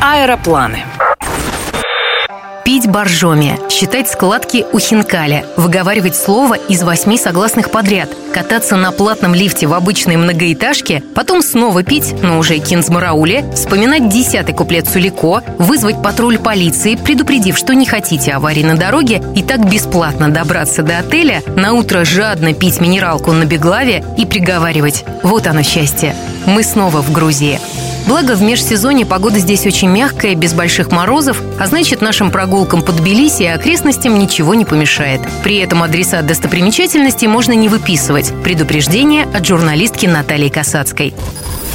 Аэропланы. Пить боржоми, считать складки у хинкаля, выговаривать слово из восьми согласных подряд, кататься на платном лифте в обычной многоэтажке, потом снова пить, но уже кинзмарауле, вспоминать десятый куплет Сулико, вызвать патруль полиции, предупредив, что не хотите аварии на дороге, и так бесплатно добраться до отеля, на утро жадно пить минералку на Беглаве и приговаривать. «Вот оно счастье, мы снова в Грузии». Благо, в межсезонье погода здесь очень мягкая, без больших морозов, а значит, нашим прогулкам по Тбилиси и окрестностям ничего не помешает. При этом адреса достопримечательностей можно не выписывать. Предупреждение от журналистки Натальи Касацкой.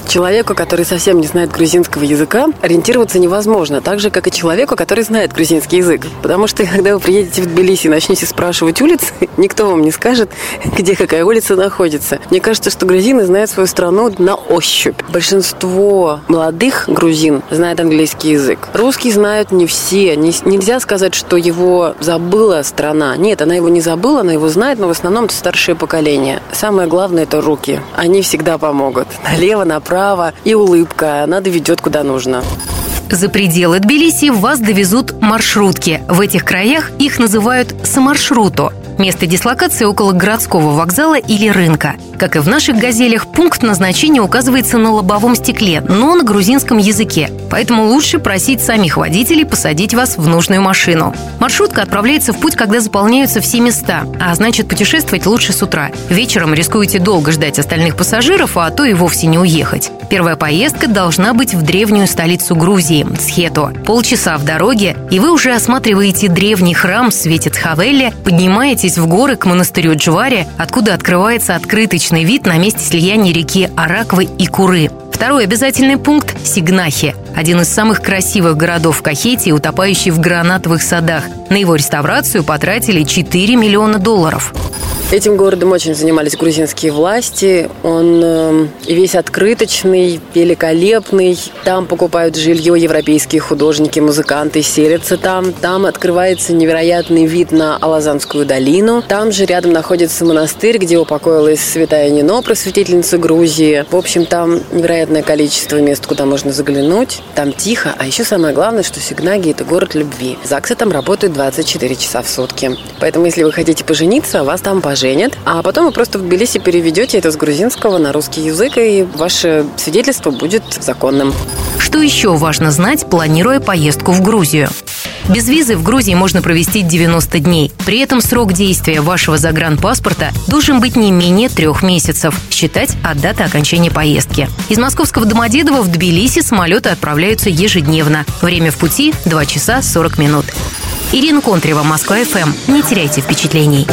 Человеку, который совсем не знает грузинского языка, ориентироваться невозможно, так же, как и человеку, который знает грузинский язык. Потому что, когда вы приедете в Тбилиси и начнете спрашивать улицы, никто вам не скажет, где какая улица находится. Мне кажется, что грузины знают свою страну на ощупь. Большинство молодых грузин знает английский язык. Русский знают не все. Не, нельзя сказать, что его забыла страна. Нет, она его не забыла, она его знает, но в основном это старшее поколение. Самое главное – это руки. Они всегда помогут. Налево, направо направо, и улыбка, она доведет куда нужно. За пределы Тбилиси вас довезут маршрутки. В этих краях их называют самаршруто. Место дислокации около городского вокзала или рынка. Как и в наших «Газелях», пункт назначения указывается на лобовом стекле, но на грузинском языке. Поэтому лучше просить самих водителей посадить вас в нужную машину. Маршрутка отправляется в путь, когда заполняются все места, а значит путешествовать лучше с утра. Вечером рискуете долго ждать остальных пассажиров, а то и вовсе не уехать. Первая поездка должна быть в древнюю столицу Грузии – Схето. Полчаса в дороге, и вы уже осматриваете древний храм Светец Хавелли, поднимаетесь в горы к монастырю Джвари, откуда открывается открытый отличный вид на месте слияния реки Араквы и Куры. Второй обязательный пункт – Сигнахи, один из самых красивых городов в Кахете, утопающий в гранатовых садах. На его реставрацию потратили 4 миллиона долларов. Этим городом очень занимались грузинские власти. Он э, весь открыточный, великолепный. Там покупают жилье европейские художники, музыканты, селятся там. Там открывается невероятный вид на Алазанскую долину. Там же рядом находится монастырь, где упокоилась святая Нино, просветительница Грузии. В общем, там невероятное количество мест, куда можно заглянуть. Там тихо, а еще самое главное, что Сигнаги – это город любви. ЗАГСы там работают 24 часа в сутки. Поэтому, если вы хотите пожениться, вас там поженят женят, а потом вы просто в Тбилиси переведете это с грузинского на русский язык, и ваше свидетельство будет законным. Что еще важно знать, планируя поездку в Грузию? Без визы в Грузии можно провести 90 дней. При этом срок действия вашего загранпаспорта должен быть не менее трех месяцев, считать от даты окончания поездки. Из московского Домодедово в Тбилиси самолеты отправляются ежедневно. Время в пути – 2 часа 40 минут. Ирина Контрева, Москва-ФМ. Не теряйте впечатлений.